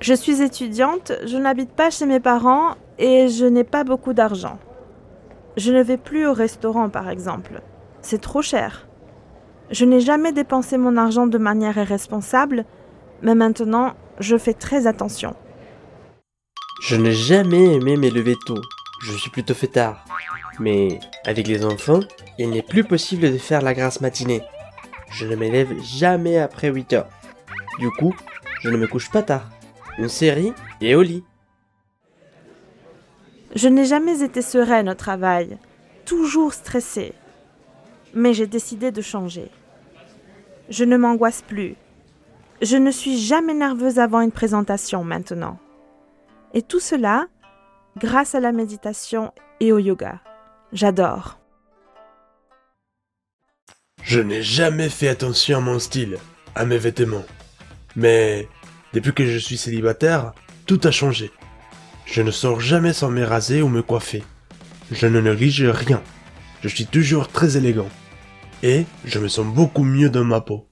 Je suis étudiante, je n'habite pas chez mes parents et je n'ai pas beaucoup d'argent. Je ne vais plus au restaurant par exemple. C'est trop cher. Je n'ai jamais dépensé mon argent de manière irresponsable, mais maintenant je fais très attention. Je n'ai jamais aimé me lever tôt. Je suis plutôt fait tard. Mais avec les enfants, il n'est plus possible de faire la grasse matinée. Je ne m'élève jamais après 8 heures. Du coup, je ne me couche pas tard. Une série et au lit. Je n'ai jamais été sereine au travail, toujours stressée. Mais j'ai décidé de changer. Je ne m'angoisse plus. Je ne suis jamais nerveuse avant une présentation maintenant. Et tout cela grâce à la méditation et au yoga. J'adore. Je n'ai jamais fait attention à mon style, à mes vêtements. Mais depuis que je suis célibataire, tout a changé. Je ne sors jamais sans me raser ou me coiffer. Je ne néglige rien. Je suis toujours très élégant. Et je me sens beaucoup mieux dans ma peau.